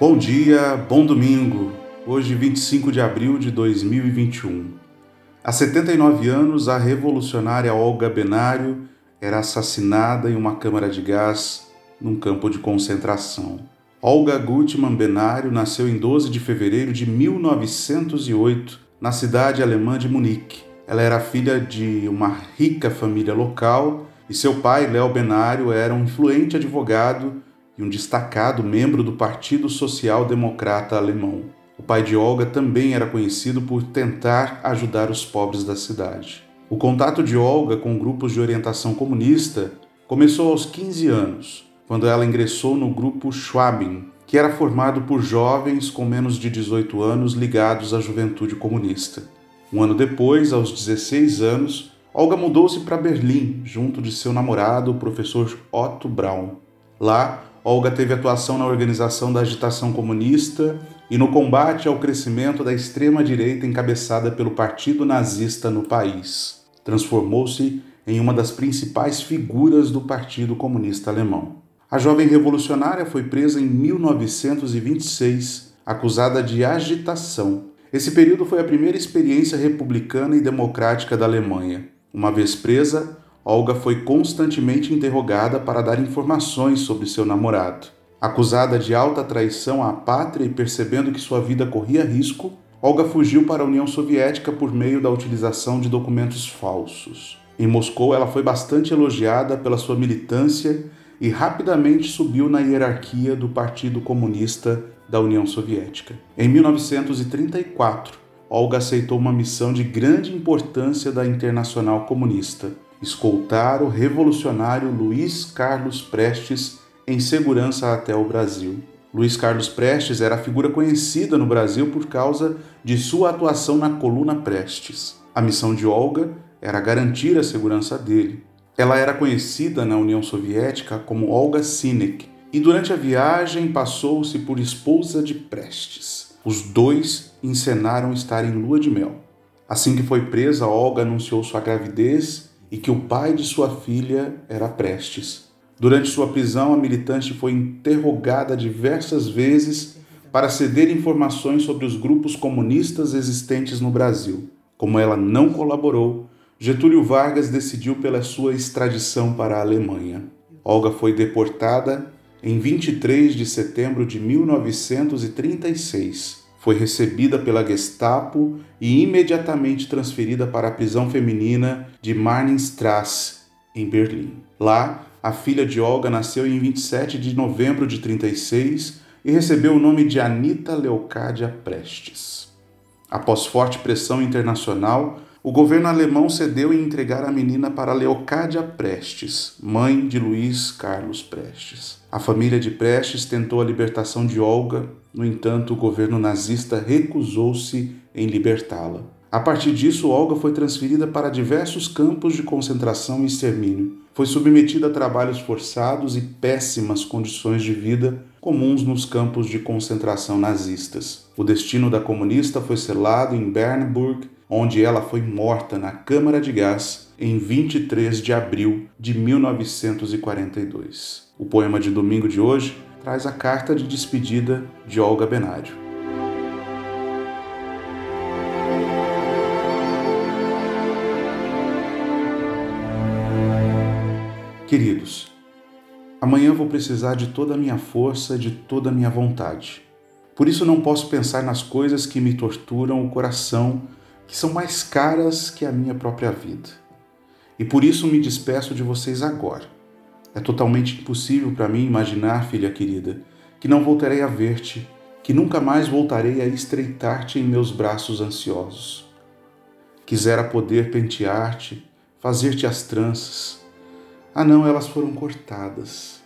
Bom dia, bom domingo. Hoje, 25 de abril de 2021. Há 79 anos, a revolucionária Olga Benário era assassinada em uma câmara de gás num campo de concentração. Olga Gutmann Benário nasceu em 12 de fevereiro de 1908, na cidade alemã de Munique. Ela era filha de uma rica família local e seu pai, Léo Benário, era um influente advogado e um destacado membro do Partido Social Democrata Alemão. O pai de Olga também era conhecido por tentar ajudar os pobres da cidade. O contato de Olga com grupos de orientação comunista começou aos 15 anos, quando ela ingressou no grupo Schwabing, que era formado por jovens com menos de 18 anos ligados à juventude comunista. Um ano depois, aos 16 anos, Olga mudou-se para Berlim, junto de seu namorado, o professor Otto Braun. Lá, Olga teve atuação na organização da agitação comunista e no combate ao crescimento da extrema-direita encabeçada pelo Partido Nazista no país. Transformou-se em uma das principais figuras do Partido Comunista Alemão. A jovem revolucionária foi presa em 1926, acusada de agitação. Esse período foi a primeira experiência republicana e democrática da Alemanha. Uma vez presa, Olga foi constantemente interrogada para dar informações sobre seu namorado. Acusada de alta traição à pátria e percebendo que sua vida corria risco, Olga fugiu para a União Soviética por meio da utilização de documentos falsos. Em Moscou, ela foi bastante elogiada pela sua militância e rapidamente subiu na hierarquia do Partido Comunista da União Soviética. Em 1934, Olga aceitou uma missão de grande importância da Internacional Comunista escoltar o revolucionário Luiz Carlos Prestes em segurança até o Brasil. Luiz Carlos Prestes era figura conhecida no Brasil por causa de sua atuação na coluna Prestes. A missão de Olga era garantir a segurança dele. Ela era conhecida na União Soviética como Olga Sinek e durante a viagem passou-se por esposa de Prestes. Os dois encenaram estar em lua de mel. Assim que foi presa, Olga anunciou sua gravidez e que o pai de sua filha era Prestes. Durante sua prisão, a militante foi interrogada diversas vezes para ceder informações sobre os grupos comunistas existentes no Brasil. Como ela não colaborou, Getúlio Vargas decidiu pela sua extradição para a Alemanha. Olga foi deportada em 23 de setembro de 1936 foi recebida pela Gestapo e imediatamente transferida para a prisão feminina de Marnstrasse, em Berlim. Lá, a filha de Olga nasceu em 27 de novembro de 36 e recebeu o nome de Anita Leocádia Prestes. Após forte pressão internacional, o governo alemão cedeu em entregar a menina para Leocádia Prestes, mãe de Luiz Carlos Prestes. A família de Prestes tentou a libertação de Olga, no entanto, o governo nazista recusou-se em libertá-la. A partir disso, Olga foi transferida para diversos campos de concentração e extermínio. Foi submetida a trabalhos forçados e péssimas condições de vida comuns nos campos de concentração nazistas. O destino da comunista foi selado em Bernburg onde ela foi morta na câmara de gás em 23 de abril de 1942. O poema de domingo de hoje traz a carta de despedida de Olga Benário. Queridos, amanhã vou precisar de toda a minha força e de toda a minha vontade. Por isso não posso pensar nas coisas que me torturam o coração que são mais caras que a minha própria vida. E por isso me despeço de vocês agora. É totalmente impossível para mim imaginar, filha querida, que não voltarei a ver-te, que nunca mais voltarei a estreitar-te em meus braços ansiosos. Quisera poder pentear-te, fazer-te as tranças. Ah, não, elas foram cortadas.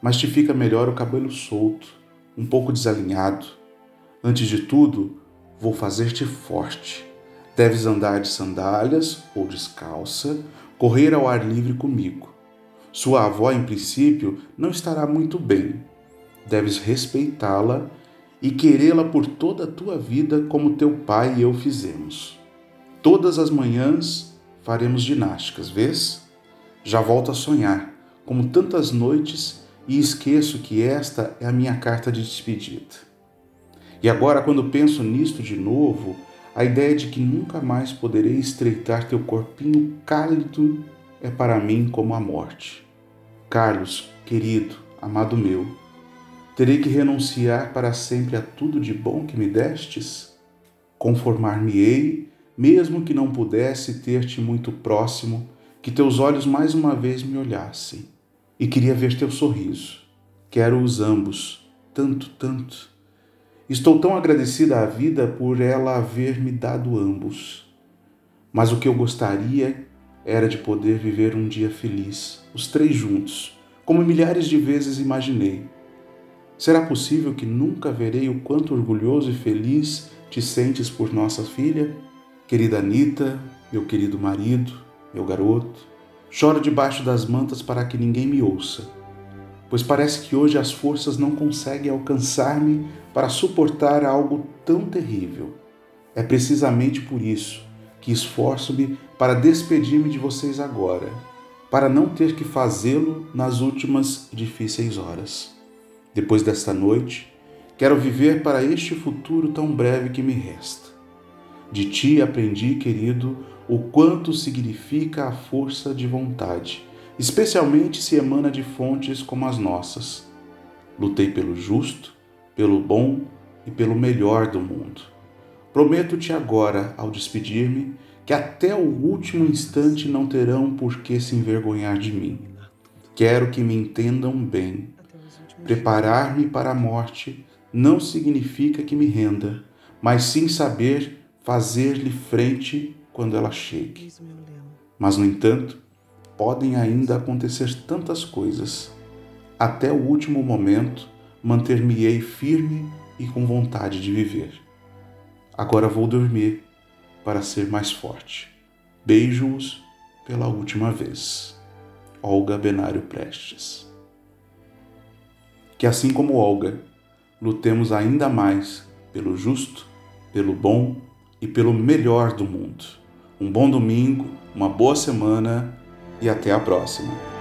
Mas te fica melhor o cabelo solto, um pouco desalinhado. Antes de tudo, vou fazer-te forte Deves andar de sandálias ou descalça, correr ao ar livre comigo. Sua avó, em princípio, não estará muito bem. Deves respeitá-la e querê-la por toda a tua vida, como teu pai e eu fizemos. Todas as manhãs faremos ginásticas, vês? Já volto a sonhar, como tantas noites, e esqueço que esta é a minha carta de despedida. E agora, quando penso nisto de novo, a ideia de que nunca mais poderei estreitar teu corpinho cálido é para mim como a morte. Carlos, querido, amado meu, terei que renunciar para sempre a tudo de bom que me destes? Conformar-me-ei, mesmo que não pudesse ter-te muito próximo, que teus olhos mais uma vez me olhassem. E queria ver teu sorriso. Quero-os ambos, tanto, tanto. Estou tão agradecida à vida por ela haver me dado ambos. Mas o que eu gostaria era de poder viver um dia feliz, os três juntos, como milhares de vezes imaginei. Será possível que nunca verei o quanto orgulhoso e feliz te sentes por nossa filha? Querida Anita, meu querido marido, meu garoto, choro debaixo das mantas para que ninguém me ouça, pois parece que hoje as forças não conseguem alcançar-me para suportar algo tão terrível. É precisamente por isso que esforço-me para despedir-me de vocês agora, para não ter que fazê-lo nas últimas difíceis horas. Depois desta noite, quero viver para este futuro tão breve que me resta. De ti aprendi, querido, o quanto significa a força de vontade, especialmente se emana de fontes como as nossas. Lutei pelo justo, pelo bom e pelo melhor do mundo. Prometo-te agora, ao despedir-me, que até o último instante não terão por que se envergonhar de mim. Quero que me entendam bem. Preparar-me para a morte não significa que me renda, mas sim saber fazer-lhe frente quando ela chegue. Mas, no entanto, podem ainda acontecer tantas coisas. Até o último momento, manter-me-ei firme e com vontade de viver. Agora vou dormir para ser mais forte. Beijo-os pela última vez. Olga Benário Prestes. Que assim como Olga, lutemos ainda mais pelo justo, pelo bom e pelo melhor do mundo. Um bom domingo, uma boa semana e até a próxima.